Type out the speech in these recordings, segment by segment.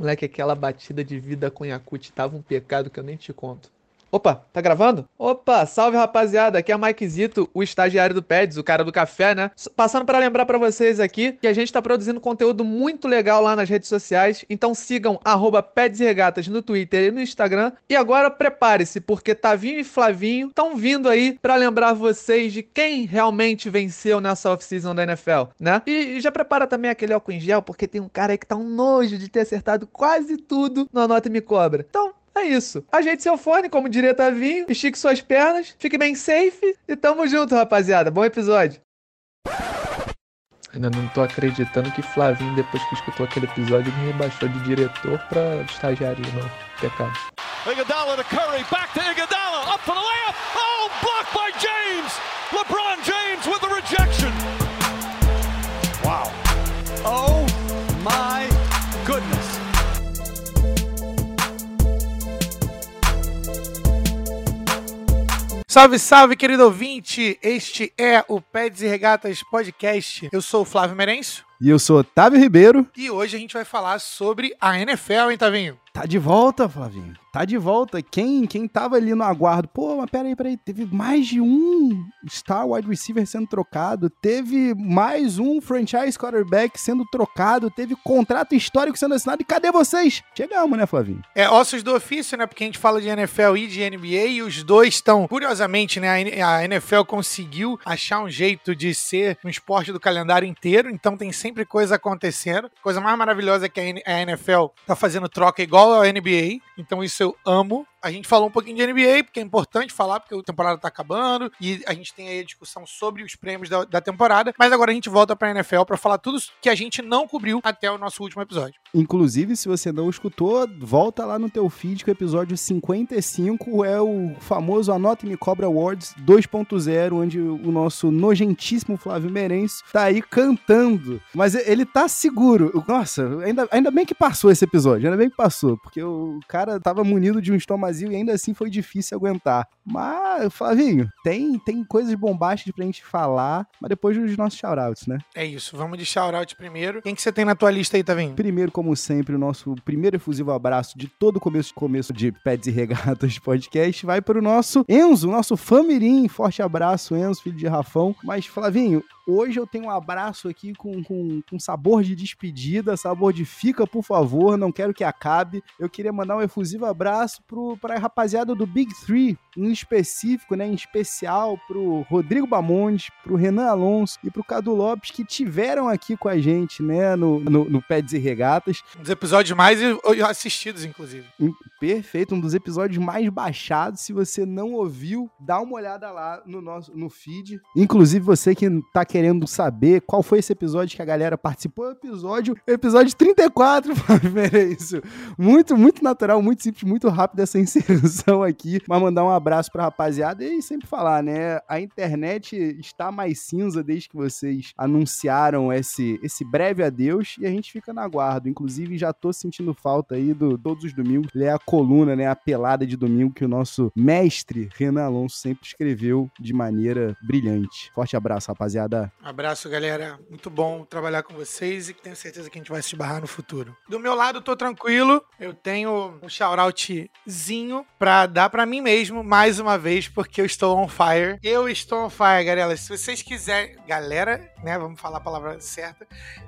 Moleque, aquela batida de vida com Yakut tava um pecado que eu nem te conto. Opa, tá gravando? Opa, salve rapaziada, aqui é o Mike Zito, o estagiário do Peds, o cara do café, né? Passando para lembrar para vocês aqui que a gente tá produzindo conteúdo muito legal lá nas redes sociais, então sigam arroba Peds e Regatas no Twitter e no Instagram. E agora prepare-se, porque Tavinho e Flavinho estão vindo aí para lembrar vocês de quem realmente venceu nessa off-season da NFL, né? E, e já prepara também aquele álcool em gel, porque tem um cara aí que tá um nojo de ter acertado quase tudo no Anota e Me Cobra. Então, é isso. Ajeite seu fone, como diria Tavinho, estique suas pernas, fique bem safe e tamo junto, rapaziada. Bom episódio. Ainda não tô acreditando que Flavinho, depois que escutou aquele episódio, me rebaixou de diretor pra estagiário de novo. Pecado. Iguodala to Curry, back to Iguodala, up for the Salve, salve, querido ouvinte! Este é o Peds e Regatas Podcast. Eu sou o Flávio Merencio E eu sou Otávio Ribeiro. e hoje a gente vai falar sobre a NFL, hein, Tavinho? Tá de volta, Flavinho. Tá de volta. Quem, quem tava ali no aguardo? Pô, mas peraí, peraí. Teve mais de um Star Wide Receiver sendo trocado. Teve mais um franchise quarterback sendo trocado. Teve contrato histórico sendo assinado. E cadê vocês? Chegamos, né, Flavinho? É ossos do ofício, né? Porque a gente fala de NFL e de NBA e os dois estão, curiosamente, né? a A NFL conseguiu achar um jeito de ser um esporte do calendário inteiro, então tem sempre coisa acontecendo. Coisa mais maravilhosa é que a a NFL tá fazendo troca igual a NBA, então isso eu amo. A gente falou um pouquinho de NBA, porque é importante falar, porque a temporada tá acabando e a gente tem aí a discussão sobre os prêmios da, da temporada. Mas agora a gente volta pra NFL pra falar tudo que a gente não cobriu até o nosso último episódio. Inclusive, se você não escutou, volta lá no teu feed que o episódio 55 é o famoso Anota e Me Cobra Awards 2.0, onde o nosso nojentíssimo Flávio Merencio tá aí cantando. Mas ele tá seguro. Nossa, ainda, ainda bem que passou esse episódio, ainda bem que passou, porque o cara tava munido de um estomazinho e ainda assim foi difícil aguentar. Mas, Flavinho, tem, tem coisas bombásticas pra gente falar, mas depois dos nossos shoutouts, né? É isso, vamos de shout-out primeiro. Quem que você tem na tua lista aí, Tavinho? Primeiro, como sempre, o nosso primeiro efusivo abraço de todo o começo, começo de Pets e Regatas podcast vai para o nosso Enzo, nosso famirim. Forte abraço, Enzo, filho de Rafão. Mas, Flavinho, hoje eu tenho um abraço aqui com, com, com sabor de despedida, sabor de fica, por favor, não quero que acabe. Eu queria mandar um efusivo abraço para a rapaziada do Big Three, em específico, né, em especial pro Rodrigo Bamondes, pro Renan Alonso e pro Cadu Lopes, que tiveram aqui com a gente, né, no, no, no Peds e Regatas. Um dos episódios mais assistidos, inclusive. Perfeito, um dos episódios mais baixados. Se você não ouviu, dá uma olhada lá no nosso no feed. Inclusive, você que tá querendo saber qual foi esse episódio que a galera participou, episódio, episódio 34, é isso. Muito, muito natural, muito simples, muito rápido essa inserção aqui. Mas mandar um abraço pra rapaziada e sempre falar, né? A internet está mais cinza desde que vocês anunciaram esse, esse breve adeus e a gente fica na guarda. Inclusive, já tô sentindo falta aí do todos os domingos. Ler a coluna, né? A pelada de domingo que o nosso mestre Renan Alonso sempre escreveu de maneira brilhante. Forte abraço, rapaziada. Abraço, galera. Muito bom trabalhar com vocês e tenho certeza que a gente vai se esbarrar no futuro. Do meu lado, tô tranquilo. Eu tenho um shoutoutzinho pra dar pra mim mesmo, mais uma vez, porque eu estou on fire. Eu estou on fire, galera. Se vocês quiserem... Galera, né? Vamos falar a palavra certa.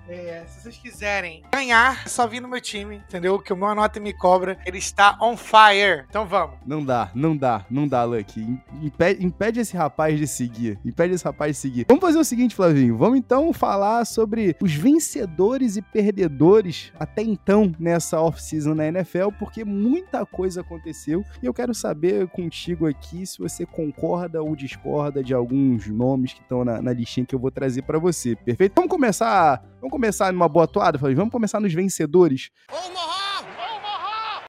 É, se vocês quiserem ganhar, é só vir no meu time, entendeu? Que o meu anota me cobra. Ele está on fire. Então vamos. Não dá, não dá, não dá, Lucky. Impede, impede esse rapaz de seguir. Impede esse rapaz de seguir. Vamos fazer o seguinte, Flavinho. Vamos então falar sobre os vencedores e perdedores até então nessa off-season na NFL, porque muita coisa aconteceu. E eu quero saber contigo aqui se você concorda ou discorda de alguns nomes que estão na, na listinha que eu vou trazer pra você. Perfeito? Vamos começar. Vamos começar numa boa toada, Flavinho? Vamos começar nos vencedores.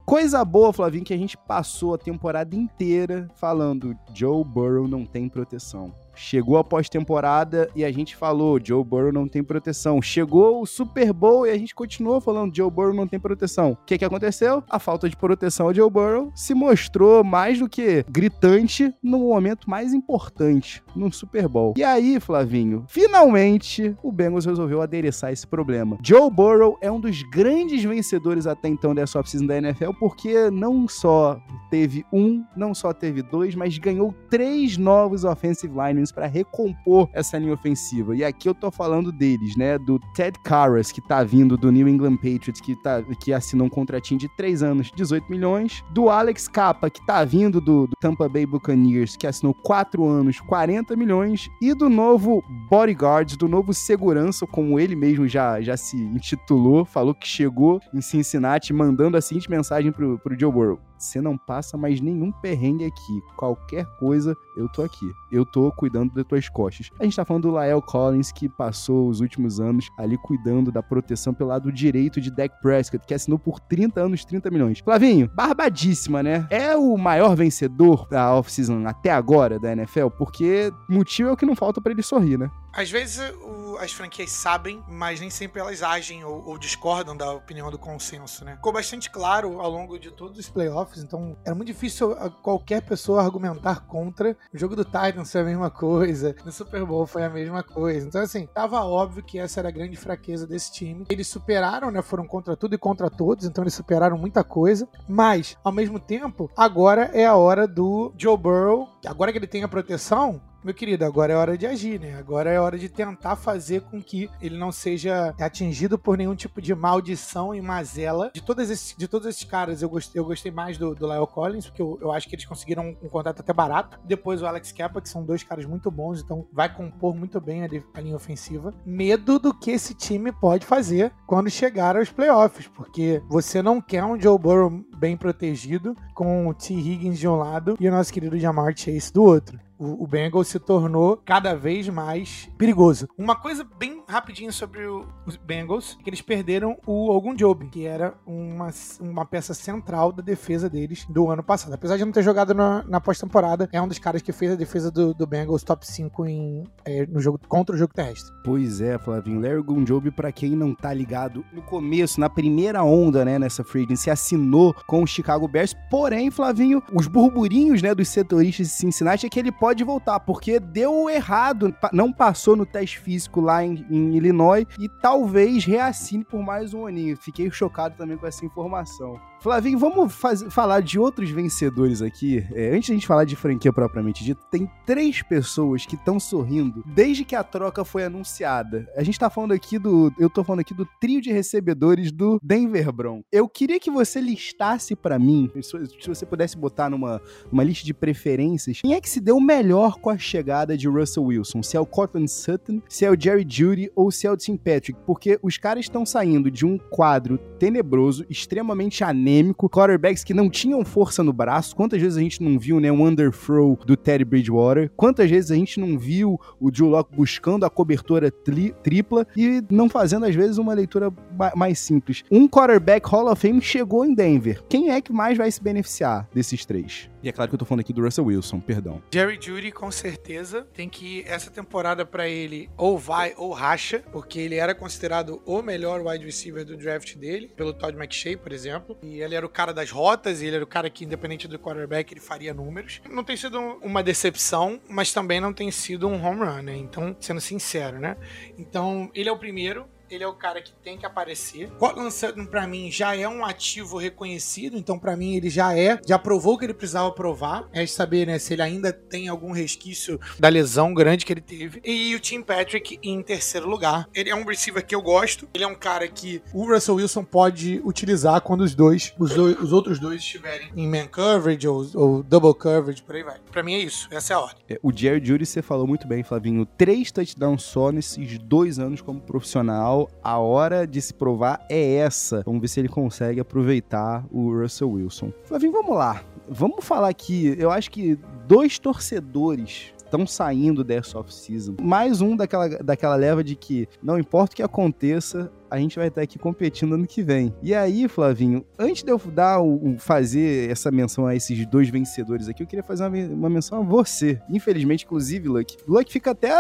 Coisa boa, Flavinho, que a gente passou a temporada inteira falando Joe Burrow não tem proteção. Chegou a pós-temporada e a gente falou, Joe Burrow não tem proteção. Chegou o Super Bowl e a gente continuou falando, Joe Burrow não tem proteção. O que, que aconteceu? A falta de proteção ao Joe Burrow se mostrou mais do que gritante no momento mais importante, no Super Bowl. E aí, Flavinho, finalmente o Bengals resolveu adereçar esse problema. Joe Burrow é um dos grandes vencedores até então dessa offseason da NFL porque não só teve um, não só teve dois, mas ganhou três novos offensive linemen para recompor essa linha ofensiva. E aqui eu tô falando deles, né? Do Ted Karras, que tá vindo do New England Patriots, que, tá, que assinou um contratinho de três anos, 18 milhões. Do Alex Capa, que tá vindo do, do Tampa Bay Buccaneers, que assinou quatro anos, 40 milhões. E do novo bodyguard, do novo segurança, como ele mesmo já, já se intitulou, falou que chegou em Cincinnati mandando a seguinte mensagem pro, pro Joe Burrow. Você não passa mais nenhum perrengue aqui. Qualquer coisa, eu tô aqui. Eu tô cuidando das tuas costas. A gente tá falando do Lael Collins, que passou os últimos anos ali cuidando da proteção pelo lado direito de Dak Prescott, que assinou por 30 anos, 30 milhões. Flavinho, barbadíssima, né? É o maior vencedor da off-season até agora da NFL, porque motivo é o que não falta para ele sorrir, né? Às vezes o, as franquias sabem, mas nem sempre elas agem ou, ou, discordam da opinião do consenso, né? Ficou bastante claro ao longo de todos os playoffs, então era muito difícil qualquer pessoa argumentar contra. O jogo do Titans foi a mesma coisa, no Super Bowl foi a mesma coisa. Então, assim, tava óbvio que essa era a grande fraqueza desse time. Eles superaram, né? Foram contra tudo e contra todos, então eles superaram muita coisa. Mas, ao mesmo tempo, agora é a hora do Joe Burrow, agora que ele tem a proteção, meu querido, agora é hora de agir, né? Agora é hora de tentar fazer com que ele não seja atingido por nenhum tipo de maldição e mazela. De, todos esses, de todos esses caras, eu gostei, eu gostei mais do, do Lyle Collins, porque eu, eu acho que eles conseguiram um, um contrato até barato. Depois o Alex Kappa, que são dois caras muito bons, então vai compor muito bem a, a linha ofensiva. Medo do que esse time pode fazer quando chegar aos playoffs, porque você não quer um Joe Burrow bem protegido, com o T. Higgins de um lado e o nosso querido Jamar Chase do outro o, o Bengals se tornou cada vez mais perigoso. Uma coisa bem rapidinho sobre o, os Bengals, que eles perderam o Ogunjobi, que era uma, uma peça central da defesa deles do ano passado. Apesar de não ter jogado na, na pós-temporada, é um dos caras que fez a defesa do, do Bengals top 5 em, é, no jogo, contra o jogo terrestre. Pois é, Flavinho. Larry Ogunjobi, para quem não tá ligado, no começo, na primeira onda, né, nessa free agency, assinou com o Chicago Bears. Porém, Flavinho, os burburinhos, né, dos setoristas de Cincinnati é que ele pode voltar, porque deu errado, não passou no teste físico lá em, em Illinois e talvez reassine por mais um aninho. Fiquei chocado também com essa informação. Flavinho, vamos faz, falar de outros vencedores aqui. É, antes de a gente falar de franquia propriamente dita, tem três pessoas que estão sorrindo desde que a troca foi anunciada. A gente tá falando aqui do. Eu tô falando aqui do trio de recebedores do Denver Broncos. Eu queria que você listasse para mim, se você pudesse botar numa uma lista de preferências, quem é que se deu melhor com a chegada de Russell Wilson? Se é o Cortland Sutton, se é o Jerry Judy ou se é o Tim Patrick? Porque os caras estão saindo de um quadro tenebroso, extremamente anêmico anêmico, quarterbacks que não tinham força no braço. Quantas vezes a gente não viu, né, um underthrow do Teddy Bridgewater? Quantas vezes a gente não viu o Drew Locke buscando a cobertura tripla e não fazendo, às vezes, uma leitura mais simples? Um quarterback Hall of Fame chegou em Denver. Quem é que mais vai se beneficiar desses três? E é claro que eu tô falando aqui do Russell Wilson, perdão. Jerry Judy, com certeza, tem que essa temporada para ele ou vai ou racha, porque ele era considerado o melhor wide receiver do draft dele, pelo Todd McShay, por exemplo. E ele era o cara das rotas, ele era o cara que, independente do quarterback, ele faria números. Não tem sido uma decepção, mas também não tem sido um home run, né? Então, sendo sincero, né? Então, ele é o primeiro ele é o cara que tem que aparecer. Cortland Sutton, pra mim, já é um ativo reconhecido, então para mim ele já é, já provou que ele precisava provar. É saber, né, se ele ainda tem algum resquício da lesão grande que ele teve. E o Tim Patrick em terceiro lugar. Ele é um receiver que eu gosto, ele é um cara que o Russell Wilson pode utilizar quando os dois, os, dois, os outros dois estiverem em man coverage ou, ou, double coverage, por aí vai. Pra mim é isso, essa é a ordem. É, o Jerry Judy, você falou muito bem, Flavinho. Três touchdowns só nesses dois anos como profissional a hora de se provar é essa. Vamos ver se ele consegue aproveitar o Russell Wilson. Flavinho, vamos lá. Vamos falar aqui, eu acho que dois torcedores estão saindo dessa off-season. Mais um daquela, daquela leva de que não importa o que aconteça, a gente vai estar aqui competindo ano que vem. E aí, Flavinho, antes de eu dar o, fazer essa menção a esses dois vencedores aqui, eu queria fazer uma, uma menção a você. Infelizmente, inclusive, Luck. Luck fica até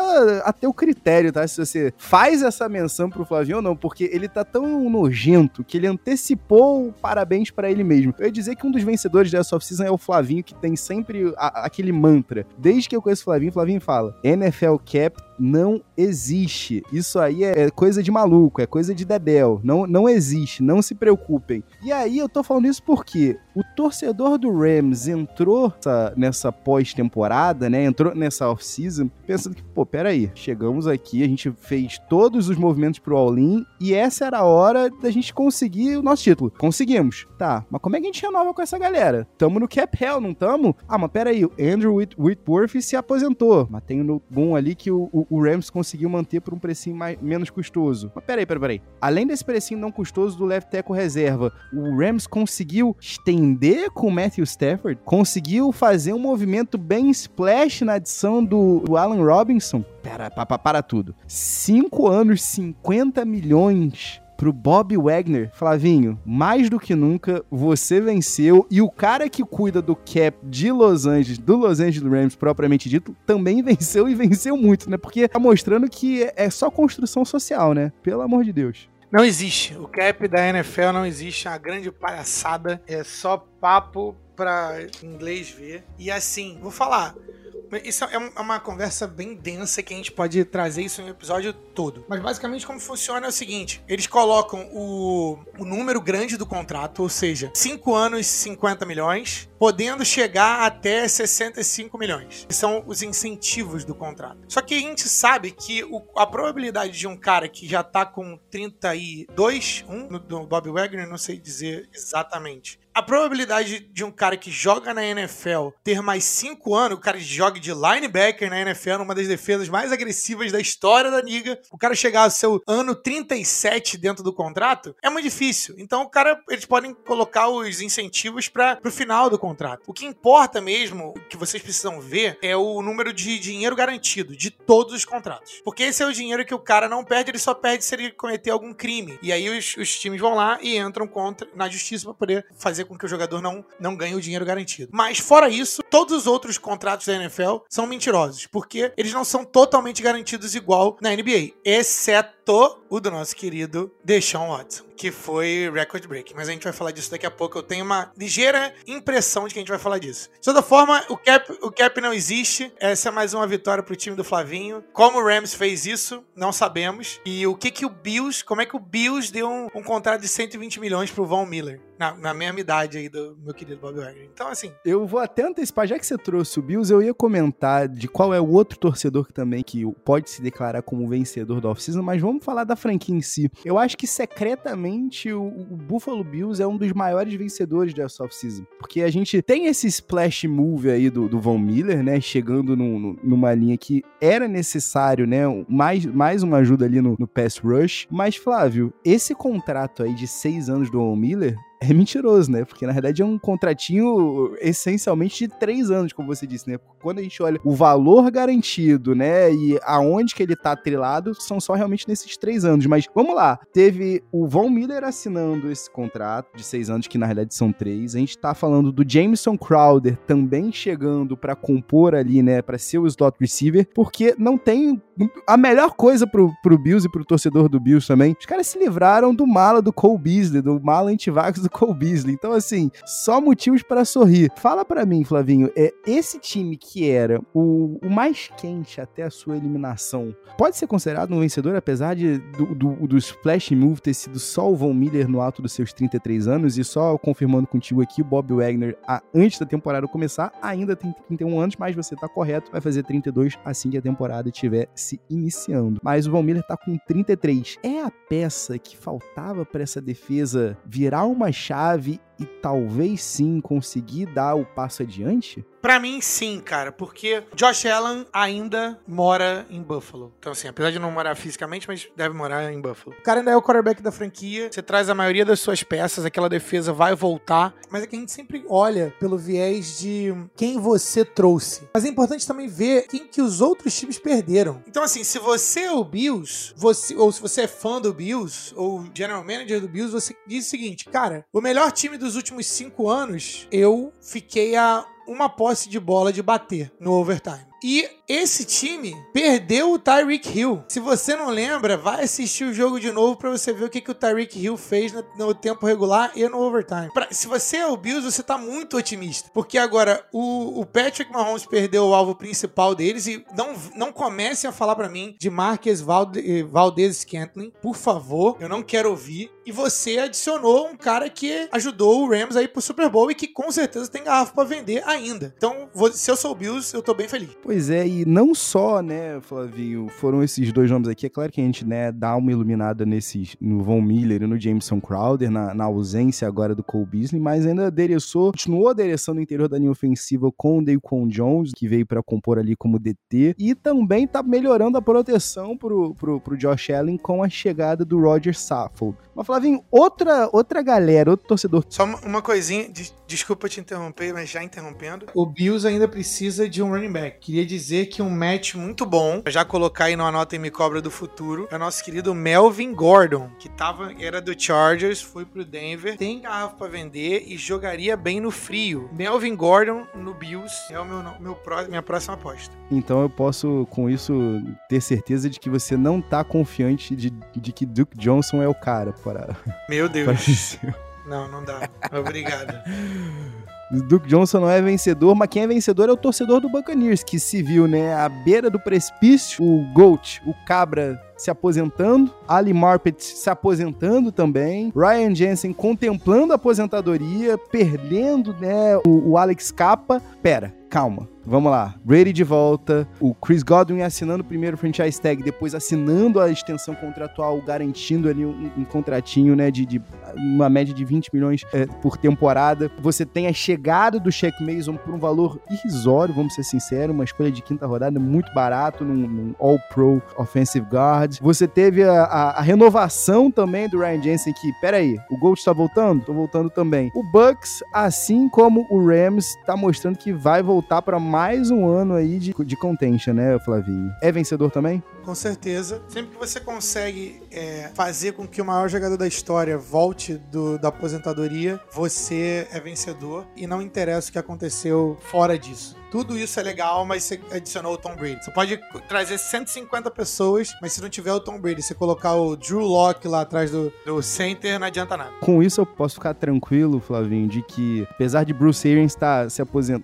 até o critério, tá? Se você faz essa menção pro Flavinho ou não, porque ele tá tão nojento que ele antecipou o parabéns para ele mesmo. Eu ia dizer que um dos vencedores dessa off-season é o Flavinho, que tem sempre a, aquele mantra. Desde que eu conheço o Flavinho, Flavinho fala: NFL Cap não existe. Isso aí é coisa de maluco, é coisa de Dedel. Não, não existe, não se preocupem. E aí eu tô falando isso porque o torcedor do Rams entrou nessa, nessa pós-temporada, né? Entrou nessa off-season pensando que, pô, peraí, chegamos aqui, a gente fez todos os movimentos pro All-In e essa era a hora da gente conseguir o nosso título. Conseguimos. Tá, mas como é que a gente renova com essa galera? Tamo no cap hell, não tamo? Ah, mas peraí, o Andrew Whit Whitworth se aposentou, mas tem no bom ali que o, o, o Rams conseguiu manter por um precinho mais, menos custoso. Mas peraí, peraí, peraí. Além desse precinho não custoso do left tackle reserva, o Rams conseguiu estender com o Matthew Stafford, conseguiu fazer um movimento bem splash na adição do, do Allen Robinson. Pera, para, para tudo. Cinco anos, 50 milhões pro Bob Wagner, Flavinho, mais do que nunca você venceu e o cara que cuida do cap de Los Angeles, do Los Angeles Rams propriamente dito, também venceu e venceu muito, né? Porque tá mostrando que é só construção social, né? Pelo amor de Deus. Não existe. O cap da NFL não existe. É uma grande palhaçada. É só papo pra inglês ver. E assim, vou falar. Isso é, é uma conversa bem densa que a gente pode trazer isso no episódio todo. Mas basicamente como funciona é o seguinte: eles colocam o, o número grande do contrato, ou seja, 5 anos, 50 milhões, podendo chegar até 65 milhões. Que são os incentivos do contrato. Só que a gente sabe que o, a probabilidade de um cara que já tá com 32, um no, do Bob Wagner, não sei dizer exatamente, a probabilidade de um cara que joga na NFL ter mais 5 anos, o cara joga de linebacker na NFL, numa das defesas mais agressivas da história da liga, o cara chegar ao seu ano 37 dentro do contrato, é muito difícil. Então, o cara, eles podem colocar os incentivos para o final do contrato. O que importa mesmo, que vocês precisam ver, é o número de dinheiro garantido de todos os contratos. Porque esse é o dinheiro que o cara não perde, ele só perde se ele cometer algum crime. E aí os, os times vão lá e entram contra na justiça para poder fazer fazer com que o jogador não, não ganhe o dinheiro garantido. Mas, fora isso, todos os outros contratos da NFL são mentirosos, porque eles não são totalmente garantidos igual na NBA, exceto o do nosso querido Deshaun Watson, que foi record break. Mas a gente vai falar disso daqui a pouco. Eu tenho uma ligeira impressão de que a gente vai falar disso. De toda forma, o cap, o cap não existe. Essa é mais uma vitória pro time do Flavinho. Como o Rams fez isso, não sabemos. E o que que o Bills, como é que o Bills deu um, um contrato de 120 milhões pro Von Miller? Na, na mesma idade aí do meu querido Bob Wagner. Então, assim. Eu vou até antecipar, já que você trouxe o Bills, eu ia comentar de qual é o outro torcedor que também que pode se declarar como vencedor da off-season, mas vamos falar da franquia em si. Eu acho que secretamente o, o Buffalo Bills é um dos maiores vencedores dessa off-season. Porque a gente tem esse splash move aí do, do Von Miller, né? Chegando numa linha que era necessário, né? Mais, mais uma ajuda ali no, no pass rush. Mas, Flávio, esse contrato aí de seis anos do Von Miller é mentiroso, né? Porque na verdade é um contratinho essencialmente de três anos, como você disse, né? Quando a gente olha o valor garantido, né? E aonde que ele tá atrelado, são só realmente nesses três anos. Mas vamos lá, teve o Von Miller assinando esse contrato de seis anos, que na realidade são três. A gente tá falando do Jameson Crowder também chegando para compor ali, né? Para ser o slot receiver, porque não tem a melhor coisa pro, pro Bills e pro torcedor do Bills também. Os caras se livraram do mala do Cole Beasley, do mala antivax do Cole Beasley. Então, assim, só motivos para sorrir. Fala para mim, Flavinho, é esse time que era o, o, mais quente até a sua eliminação, pode ser considerado um vencedor, apesar de, do, do, do splash move ter sido só o Von Miller no alto dos seus 33 anos, e só confirmando contigo aqui, o Bob Wagner, a, antes da temporada começar, ainda tem 31 anos, mas você tá correto, vai fazer 32 assim que a temporada estiver se iniciando. Mas o Von Miller tá com 33. É a peça que faltava para essa defesa virar uma chave e talvez sim conseguir dar o passo adiante? Pra mim, sim, cara, porque Josh Allen ainda mora em Buffalo. Então, assim, apesar de não morar fisicamente, mas deve morar em Buffalo. O cara ainda é o quarterback da franquia, você traz a maioria das suas peças, aquela defesa vai voltar, mas é que a gente sempre olha pelo viés de quem você trouxe. Mas é importante também ver quem que os outros times perderam. Então, assim, se você é o Bills, você, ou se você é fã do Bills, ou general manager do Bills, você diz o seguinte, cara, o melhor time dos últimos cinco anos, eu fiquei a uma posse de bola de bater no overtime. E esse time perdeu o Tyreek Hill. Se você não lembra, vai assistir o jogo de novo para você ver o que, que o Tyreek Hill fez no, no tempo regular e no overtime. Pra, se você é o Bills, você tá muito otimista. Porque agora o, o Patrick Mahomes perdeu o alvo principal deles e não, não comecem a falar para mim de Marques Valde, Valdez Scantling. Por favor, eu não quero ouvir. E você adicionou um cara que ajudou o Rams aí pro Super Bowl e que com certeza tem garrafa para vender ainda. Então, se eu sou o Bills, eu tô bem feliz. Pois é, e não só, né, Flavinho, foram esses dois nomes aqui. É claro que a gente, né, dá uma iluminada nesses, no Von Miller e no Jameson Crowder, na, na ausência agora do Cole Beasley, mas ainda adereçou, continuou adereçando o interior da linha ofensiva com o Daquan Jones, que veio para compor ali como DT, e também tá melhorando a proteção pro, pro, pro Josh Allen com a chegada do Roger Saffold. Mas, Flavinho, outra, outra galera, outro torcedor. Só uma coisinha, desculpa te interromper, mas já interrompendo. O Bills ainda precisa de um running back. Queria dizer que um match muito bom, já colocar aí no Anota e Me Cobra do Futuro, é o nosso querido Melvin Gordon, que tava, era do Chargers, foi pro Denver, tem garrafa pra vender e jogaria bem no frio. Melvin Gordon no Bills é o meu, meu, minha próxima aposta. Então eu posso, com isso, ter certeza de que você não tá confiante de, de que Duke Johnson é o cara para. Meu Deus. Para não, não dá. Obrigado. Duke Johnson não é vencedor, mas quem é vencedor é o torcedor do Buccaneers, que se viu, né, à beira do precipício, o Goat, o cabra se aposentando, Ali Marpet se aposentando também, Ryan Jensen contemplando a aposentadoria, perdendo, né, o, o Alex Capa. Pera, calma. Vamos lá. Brady de volta. O Chris Godwin assinando o primeiro franchise tag, depois assinando a extensão contratual, garantindo ali um, um contratinho, né? De, de, uma média de 20 milhões é, por temporada. Você tem a chegada do Shaq Mason por um valor irrisório, vamos ser sinceros, uma escolha de quinta rodada muito barato, num, num All-Pro Offensive Guard. Você teve a, a, a, renovação também do Ryan Jensen, que, peraí, o Gold está voltando? Tô voltando também. O Bucks, assim como o Rams, tá mostrando que vai voltar para mais um ano aí de, de contention, né, Flavinho? É vencedor também? Com certeza. Sempre que você consegue é, fazer com que o maior jogador da história volte do, da aposentadoria, você é vencedor. E não interessa o que aconteceu fora disso. Tudo isso é legal, mas você adicionou o Tom Brady. Você pode trazer 150 pessoas, mas se não tiver o Tom Brady, você colocar o Drew Locke lá atrás do, do center, não adianta nada. Com isso eu posso ficar tranquilo, Flavinho, de que apesar de Bruce Arians tá se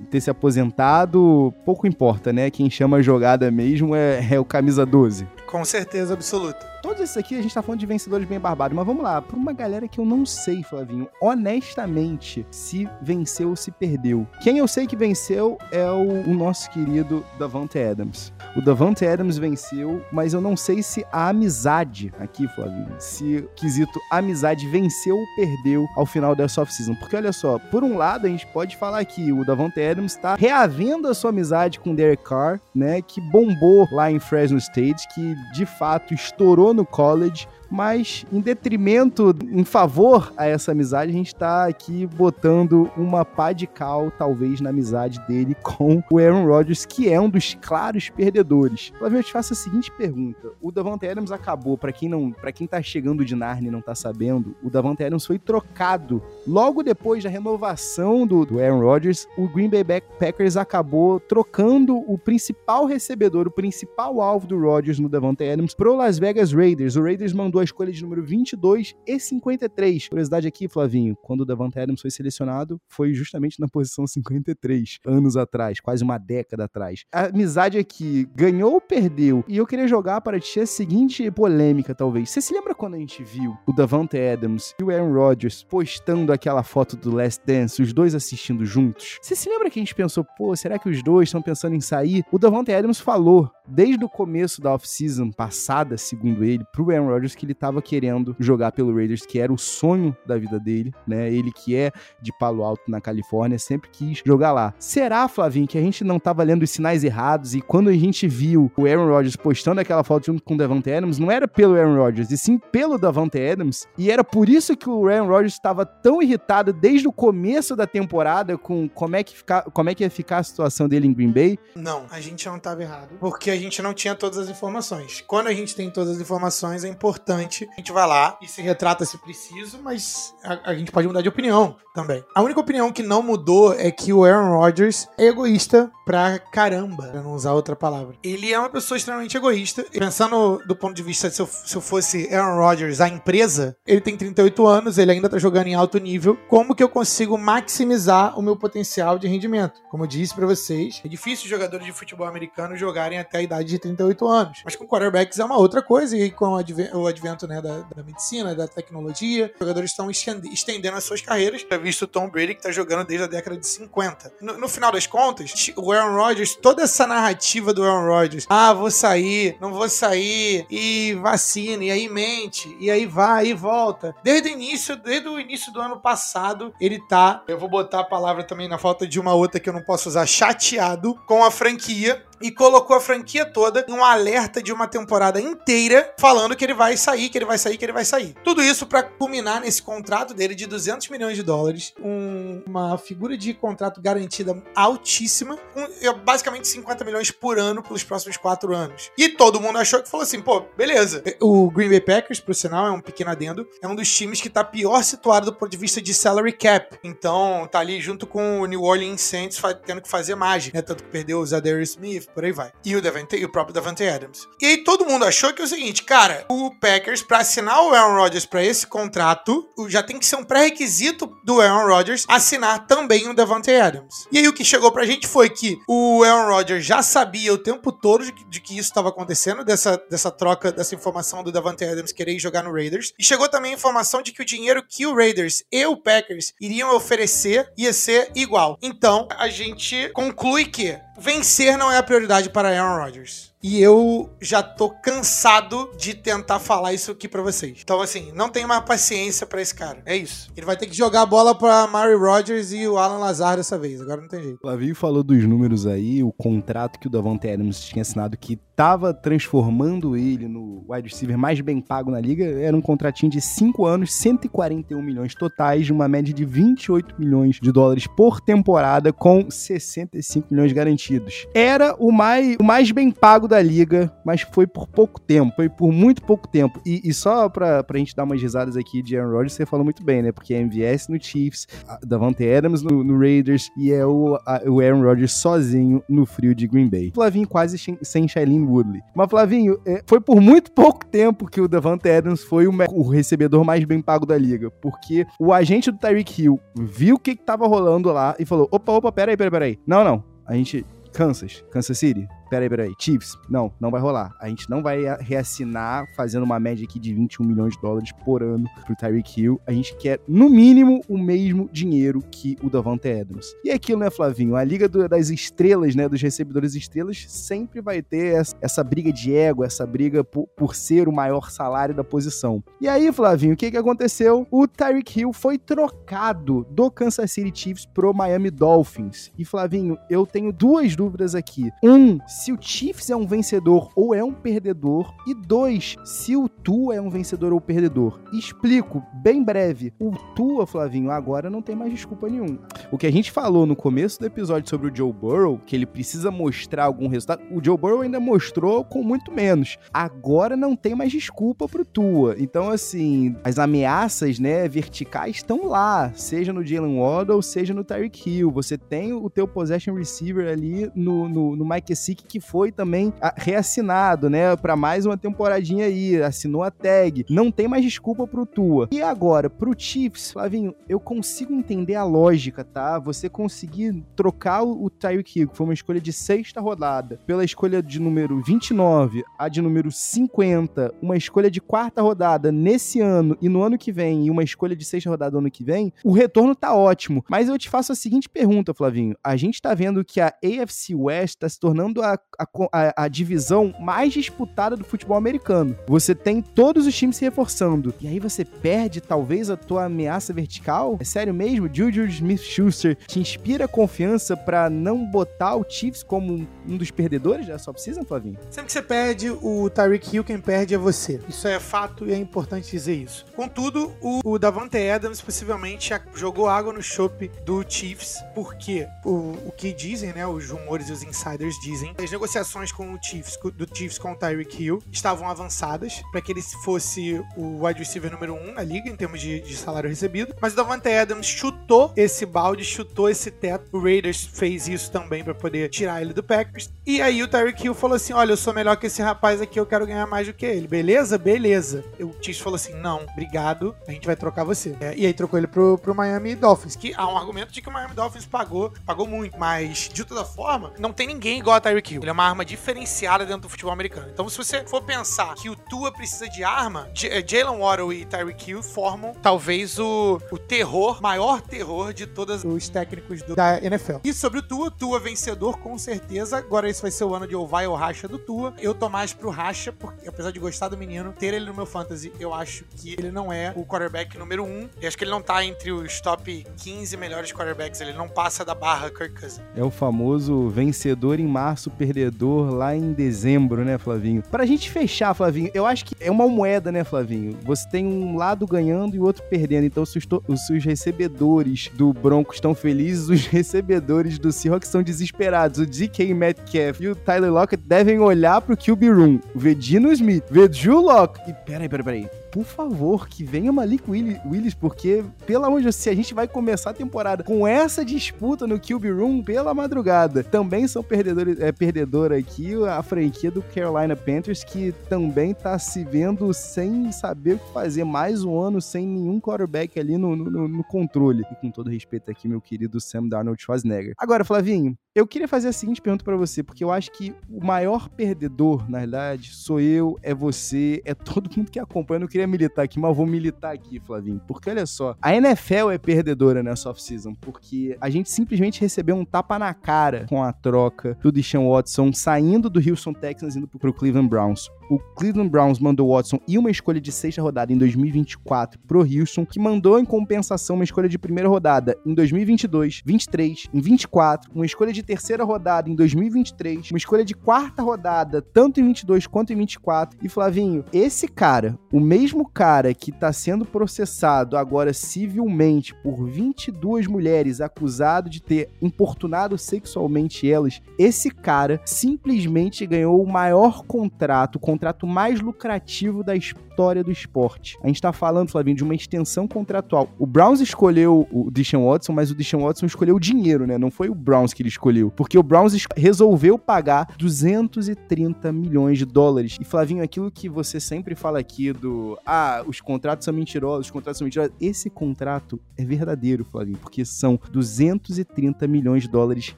ter se aposentado, pouco importa, né? Quem chama a jogada mesmo é, é o camisa 12. Com certeza absoluta. Todos esses aqui a gente tá falando de vencedores bem barbados, mas vamos lá, pra uma galera que eu não sei, Flavinho, honestamente, se venceu ou se perdeu. Quem eu sei que venceu é o, o nosso querido Davante Adams. O Davante Adams venceu, mas eu não sei se a amizade aqui, Flavinho, se o quesito amizade venceu ou perdeu ao final dessa off-season. Porque olha só, por um lado a gente pode falar que o Davante Adams tá reavendo a sua amizade com o Derek Carr, né, que bombou lá em Fresno State, que de fato estourou no college mas em detrimento, em favor a essa amizade, a gente tá aqui botando uma pá de cal, talvez, na amizade dele com o Aaron Rodgers, que é um dos claros perdedores. Flávio, eu te faço a seguinte pergunta. O Davante Adams acabou, para quem não, para quem tá chegando de Narnia e não tá sabendo, o Davante Adams foi trocado logo depois da renovação do, do Aaron Rodgers, o Green Bay Packers acabou trocando o principal recebedor, o principal alvo do Rodgers no Davante Adams pro Las Vegas Raiders. O Raiders mandou a escolha de número 22 e 53. Curiosidade aqui, Flavinho, quando o Davante Adams foi selecionado, foi justamente na posição 53, anos atrás, quase uma década atrás. A amizade aqui ganhou ou perdeu? E eu queria jogar para ti a seguinte polêmica, talvez. Você se lembra quando a gente viu o Davante Adams e o Aaron Rodgers postando aquela foto do Last Dance, os dois assistindo juntos? Você se lembra que a gente pensou, pô, será que os dois estão pensando em sair? O Davante Adams falou desde o começo da off-season passada, segundo ele, pro Aaron Rodgers que ele tava querendo jogar pelo Raiders, que era o sonho da vida dele, né? Ele que é de Palo Alto na Califórnia, sempre quis jogar lá. Será, Flavinho, que a gente não tava lendo os sinais errados e quando a gente viu o Aaron Rodgers postando aquela foto junto com o Davante Adams, não era pelo Aaron Rodgers, e sim pelo Davante Adams, e era por isso que o Aaron Rodgers estava tão irritado desde o começo da temporada com como é que ficar, como é que ia ficar a situação dele em Green Bay? Não, a gente não estava errado, porque a gente não tinha todas as informações. Quando a gente tem todas as informações, é importante a gente vai lá e se retrata se preciso, mas a, a gente pode mudar de opinião também. A única opinião que não mudou é que o Aaron Rodgers é egoísta pra caramba, pra não usar outra palavra. Ele é uma pessoa extremamente egoísta. Pensando do ponto de vista se eu, se eu fosse Aaron Rodgers, a empresa, ele tem 38 anos, ele ainda tá jogando em alto nível. Como que eu consigo maximizar o meu potencial de rendimento? Como eu disse para vocês, é difícil jogadores de futebol americano jogarem até a idade de 38 anos. Mas com quarterbacks é uma outra coisa, e com o, adve o advento né, da, da, medicina, da tecnologia, os jogadores estão estendendo as suas carreiras. Já visto o Tom Brady que tá jogando desde a década de 50. No, no final das contas, o Aaron Rodgers, toda essa narrativa do Aaron Rodgers, ah, vou sair, não vou sair, e vacina, e aí mente, e aí vai e volta. Desde o início, desde o início do ano passado, ele tá, eu vou botar a palavra também na falta de uma outra que eu não posso usar, chateado com a franquia e colocou a franquia toda em um alerta de uma temporada inteira falando que ele vai sair, que ele vai sair, que ele vai sair. Tudo isso para culminar nesse contrato dele de 200 milhões de dólares, um, uma figura de contrato garantida altíssima, com basicamente 50 milhões por ano pelos próximos quatro anos. E todo mundo achou que falou assim, pô, beleza. O Green Bay Packers, por sinal, é um pequeno adendo, é um dos times que tá pior situado do ponto de vista de salary cap. Então, tá ali junto com o New Orleans Saints tendo que fazer mágica, né? Tanto que perdeu o Zadarius Smith, por aí vai. E o, Davante, e o próprio Davante Adams. E aí todo mundo achou que é o seguinte, cara, o Packers, pra assinar o Aaron Rodgers pra esse contrato, já tem que ser um pré-requisito do Aaron Rodgers assinar também o Davante Adams. E aí o que chegou pra gente foi que o Aaron Rodgers já sabia o tempo todo de que, de que isso estava acontecendo, dessa, dessa troca, dessa informação do Davante Adams querer jogar no Raiders. E chegou também a informação de que o dinheiro que o Raiders e o Packers iriam oferecer ia ser igual. Então, a gente conclui que vencer não é a prioridade para Aaron Rodgers. E eu já tô cansado de tentar falar isso aqui para vocês. Então, assim, não tenho mais paciência para esse cara. É isso. Ele vai ter que jogar a bola pra Mary Rodgers e o Alan Lazar dessa vez. Agora não tem jeito. Flavinho falou dos números aí, o contrato que o Davante Adams tinha assinado que tava transformando ele no wide receiver mais bem pago na liga. Era um contratinho de 5 anos, 141 milhões totais, uma média de 28 milhões de dólares por temporada, com 65 milhões garantidos. Era o mais, o mais bem pago da liga, mas foi por pouco tempo, foi por muito pouco tempo. E, e só pra, pra gente dar umas risadas aqui de Aaron Rodgers, você falou muito bem, né? Porque é MVS no Chiefs, Davante Adams no, no Raiders e é o, a, o Aaron Rodgers sozinho no frio de Green Bay. Flavinho quase sem Shailene Woodley. Mas Flavinho, é, foi por muito pouco tempo que o Davante Adams foi o, o, recebedor mais bem pago da liga, porque o agente do Tyreek Hill viu o que, que tava rolando lá e falou, opa, opa, peraí, peraí, peraí. Não, não, a gente... Kansas, Kansas City, peraí, peraí, Chiefs, não, não vai rolar. A gente não vai reassinar fazendo uma média aqui de 21 milhões de dólares por ano pro Tyreek Hill. A gente quer, no mínimo, o mesmo dinheiro que o Davante Adams. E é aquilo, né, Flavinho? A liga do, das estrelas, né, dos recebedores estrelas, sempre vai ter essa, essa briga de ego, essa briga por, por, ser o maior salário da posição. E aí, Flavinho, o que que aconteceu? O Tyreek Hill foi trocado do Kansas City Chiefs pro Miami Dolphins. E, Flavinho, eu tenho duas dúvidas aqui. Um, se o Chiefs é um vencedor ou é um perdedor. E dois, se o Tua é um vencedor ou perdedor. Explico bem breve. O Tua, Flavinho, agora não tem mais desculpa nenhum. O que a gente falou no começo do episódio sobre o Joe Burrow, que ele precisa mostrar algum resultado, o Joe Burrow ainda mostrou com muito menos. Agora não tem mais desculpa pro Tua. Então, assim, as ameaças, né, verticais estão lá, seja no Jalen Waddle, seja no Tyreek Hill. Você tem o teu possession receiver ali no, no, no Mike Gesicki que foi também ah, reassinado, né, para mais uma temporadinha aí, assinou a tag. Não tem mais desculpa pro Tua. E agora, pro Chiefs, Flavinho, eu consigo entender a lógica, tá? Você conseguir trocar o Tyreek Hill, que foi uma escolha de sexta rodada, pela escolha de número 29, a de número 50, uma escolha de quarta rodada nesse ano e no ano que vem, e uma escolha de sexta rodada no ano que vem, o retorno tá ótimo. Mas eu te faço a seguinte pergunta, Flavinho. A gente tá vendo que a AFC West tá se tornando a a, a, a, divisão mais disputada do futebol americano. Você tem todos os times se reforçando. E aí você perde, talvez, a tua ameaça vertical? É sério mesmo? Juju Smith-Schuster te inspira confiança para não botar o Chiefs como um dos perdedores da só season, Flavinho? Sempre que você perde o Tyreek Hill, quem perde é você. Isso é fato e é importante dizer isso. Contudo, o, o Davante Adams possivelmente jogou água no chope do Chiefs, porque o, o que dizem, né, os rumores e os insiders dizem, as negociações com o Chiefs, do Chiefs com o Tyreek Hill estavam avançadas para que ele fosse o wide receiver número um na liga em termos de, de salário recebido, mas o Davante Adams chutou esse balde, chutou esse teto. O Raiders fez isso também para poder tirar ele do Packers. E aí o Tyreek Hill falou assim: "Olha, eu sou melhor que esse rapaz aqui, eu quero ganhar mais do que ele. Beleza? Beleza." O Chiefs falou assim: "Não, obrigado, a gente vai trocar você." É, e aí trocou ele pro, pro Miami Dolphins, que há um argumento de que o Miami Dolphins pagou, pagou muito, mas de toda forma, não tem ninguém igual a Tyreek Ele é uma arma diferenciada dentro do futebol americano. Então, se você for pensar que o Tua precisa de arma, eh, Jalen Waddle e Tyreek Hill formam talvez o, o terror, maior terror de todos os técnicos do, da NFL. E sobre o Tua, Tua vencedor com certeza. Agora esse vai ser o ano de ou vai ou racha do Tua. Eu tô mais pro racha, porque apesar de gostar do menino, ter ele no meu fantasy, eu acho que ele não é o quarterback número um. Eu acho que ele não tá entre os top 15 melhores quarterbacks. Ele não passa da barra Kirk Cousins. É o famoso vencedor em março, perdedor lá em dezembro, né, Flavinho? Pra gente fechar, Flavinho, eu acho que é uma moeda, né, Flavinho? Você tem um lado ganhando e o outro perdendo. Então, se os, se os recebedores do Broncos estão felizes, os recebedores do Seahawks estão desesperados. O DK Metcalf e o Tyler Lockett devem olhar pro QB Room, ver Dino Smith, ver Drew Locke e peraí, peraí, peraí por favor, que venha Malik Willis, porque, pelo amor de Deus, se a gente vai começar a temporada com essa disputa no QB Room pela madrugada, também são perdedores, é perdedor aqui a franquia do Carolina Panthers, que também tá se vendo sem saber o que fazer, mais um ano sem nenhum quarterback ali no, no, no controle. E com todo respeito aqui, meu querido Sam Darnold Schwarzenegger. Agora, Flavinho, eu queria fazer a seguinte pergunta para você, porque eu acho que o maior perdedor, na verdade, sou eu, é você, é todo mundo que acompanha. Eu não queria militar aqui, mas vou militar aqui, Flavinho. Porque olha só, a NFL é perdedora nessa off-season, porque a gente simplesmente recebeu um tapa na cara com a troca do Deshaun Watson saindo do Houston Texans indo pro Cleveland Browns o Cleveland Browns mandou Watson e uma escolha de sexta rodada em 2024 pro Houston, que mandou em compensação uma escolha de primeira rodada em 2022, 23, em 24, uma escolha de terceira rodada em 2023, uma escolha de quarta rodada tanto em 22 quanto em 24. E Flavinho, esse cara, o mesmo cara que tá sendo processado agora civilmente por 22 mulheres acusado de ter importunado sexualmente elas, esse cara simplesmente ganhou o maior contrato contrato mais lucrativo da história do esporte. A gente tá falando, Flavinho, de uma extensão contratual. O Browns escolheu o Deshaun Watson, mas o Deshaun Watson escolheu o dinheiro, né? Não foi o Browns que ele escolheu. Porque o Browns resolveu pagar 230 milhões de dólares. E, Flavinho, aquilo que você sempre fala aqui do... Ah, os contratos são mentirosos, os contratos são mentirosos. Esse contrato é verdadeiro, Flavinho, porque são 230 milhões de dólares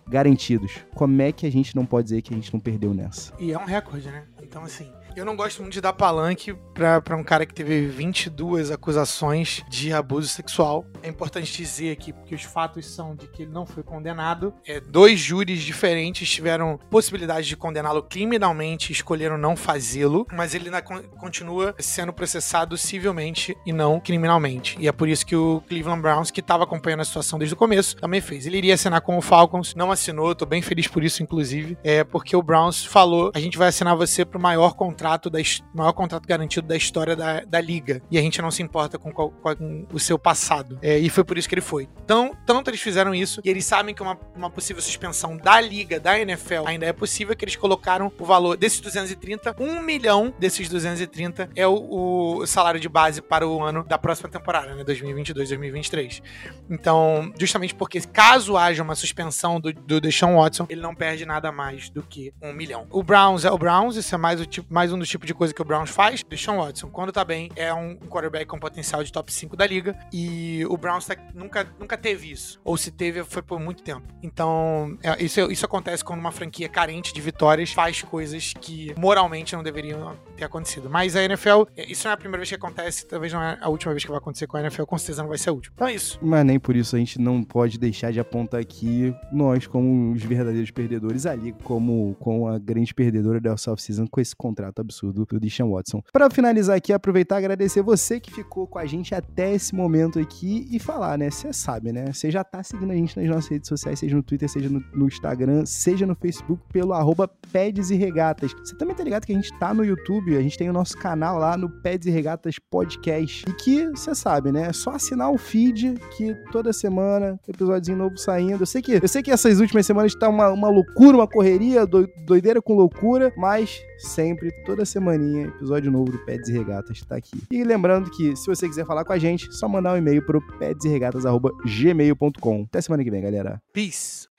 garantidos. Como é que a gente não pode dizer que a gente não perdeu nessa? E é um recorde, né? Então, assim, eu não gosto muito de dar palanque pra um cara que teve 22 acusações de abuso sexual. É importante dizer aqui, porque os fatos são de que ele não foi condenado. É, dois júris diferentes tiveram possibilidade de condená-lo criminalmente escolheram não fazê-lo, mas ele ainda continua sendo processado civilmente e não criminalmente. E é por isso que o Cleveland Browns, que estava acompanhando a situação desde o começo, também fez. Ele iria assinar com o Falcons, não assinou, tô bem feliz por isso, inclusive, é porque o Browns falou: a gente vai assinar você pro maior contrato contrato da maior contrato garantido da história da, da liga. E a gente não se importa com, qual, com o seu passado. É, e foi por isso que ele foi. Então, tanto eles fizeram isso, e eles sabem que uma, uma possível suspensão da liga, da NFL, ainda é possível, que eles colocaram o valor desses 230, um milhão desses 230 é o, o salário de base para o ano da próxima temporada, né? 2022, 2023. Então, justamente porque caso haja uma suspensão do, do Deshaun Watson, ele não perde nada mais do que um milhão. O Browns é o Browns, isso é mais, o tipo, mais um dos tipos de coisa que o Browns faz. Deshaun Watson, quando tá bem, é um quarterback com potencial de top 5 da liga. E o Browns tá, nunca, nunca teve isso. Ou se teve, foi por muito tempo. Então, é, isso, isso acontece quando uma franquia carente de vitórias faz coisas que moralmente não deveriam ter acontecido. Mas a NFL, é, isso não é a primeira vez que acontece, talvez não é a última vez que vai acontecer com a NFL, com certeza não vai ser a última. Então é isso. Mas nem por isso a gente não pode deixar de apontar aqui nós como os verdadeiros perdedores ali, como com a grande perdedora da off-season com esse contrato absurdo do Deshaun Watson. Para finalizar aqui, aproveitar e agradecer você que ficou com a gente até esse momento aqui e falar, né? Você sabe, né? Você já tá seguindo a gente nas nossas redes sociais, seja no Twitter, seja no, no Instagram, seja no Facebook, pelo arroba Peds e Regatas. Você também tá ligado que a gente tá no YouTube, a gente tem o nosso canal lá no Peds e Regatas Podcast. E que, você sabe, né? É só assinar o feed que toda semana tem episódio novo saindo. Eu sei que, eu sei que essas últimas semanas tá uma, uma loucura, uma correria, doideira com loucura, mas sempre, toda semaninha, episódio novo do Peds e Regatas tá aqui. E lembrando que, se você quiser falar com a gente, só mandar um e-mail pro pedsregatas.gmail.com. Até semana que vem, galera. Peace.